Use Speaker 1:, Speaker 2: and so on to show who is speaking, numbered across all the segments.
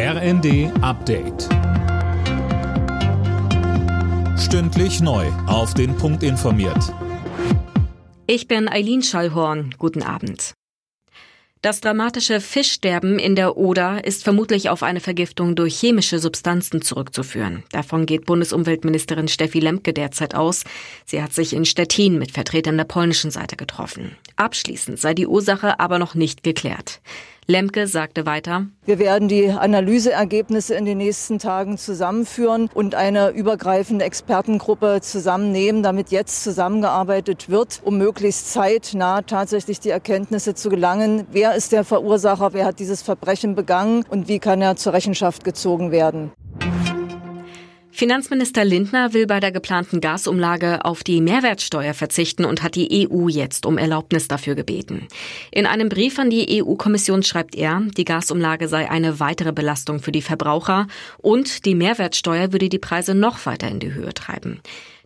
Speaker 1: RND Update. Stündlich neu. Auf den Punkt informiert.
Speaker 2: Ich bin Eileen Schallhorn. Guten Abend. Das dramatische Fischsterben in der Oder ist vermutlich auf eine Vergiftung durch chemische Substanzen zurückzuführen. Davon geht Bundesumweltministerin Steffi Lemke derzeit aus. Sie hat sich in Stettin mit Vertretern der polnischen Seite getroffen. Abschließend sei die Ursache aber noch nicht geklärt. Lemke sagte weiter,
Speaker 3: Wir werden die Analyseergebnisse in den nächsten Tagen zusammenführen und eine übergreifende Expertengruppe zusammennehmen, damit jetzt zusammengearbeitet wird, um möglichst zeitnah tatsächlich die Erkenntnisse zu gelangen. Wer ist der Verursacher? Wer hat dieses Verbrechen begangen? Und wie kann er zur Rechenschaft gezogen werden?
Speaker 2: Finanzminister Lindner will bei der geplanten Gasumlage auf die Mehrwertsteuer verzichten und hat die EU jetzt um Erlaubnis dafür gebeten. In einem Brief an die EU-Kommission schreibt er, die Gasumlage sei eine weitere Belastung für die Verbraucher und die Mehrwertsteuer würde die Preise noch weiter in die Höhe treiben.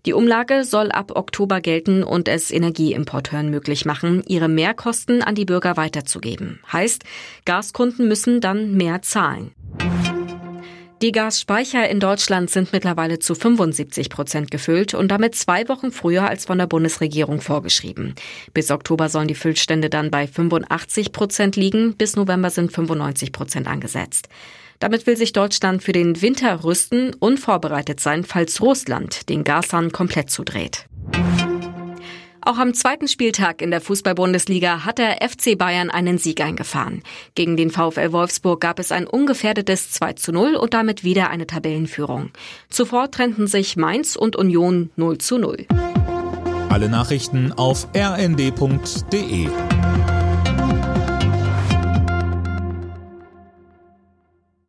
Speaker 2: Die Umlage soll ab Oktober gelten und es Energieimporteuren möglich machen, ihre Mehrkosten an die Bürger weiterzugeben. Heißt, Gaskunden müssen dann mehr zahlen. Die Gasspeicher in Deutschland sind mittlerweile zu 75 Prozent gefüllt und damit zwei Wochen früher als von der Bundesregierung vorgeschrieben. Bis Oktober sollen die Füllstände dann bei 85 Prozent liegen, bis November sind 95 Prozent angesetzt. Damit will sich Deutschland für den Winter rüsten und vorbereitet sein, falls Russland den Gashahn komplett zudreht. Auch am zweiten Spieltag in der Fußball-Bundesliga hat der FC Bayern einen Sieg eingefahren. Gegen den VfL Wolfsburg gab es ein ungefährdetes 2 zu 0 und damit wieder eine Tabellenführung. Zuvor trennten sich Mainz und Union 0 zu 0.
Speaker 1: Alle Nachrichten auf rnd.de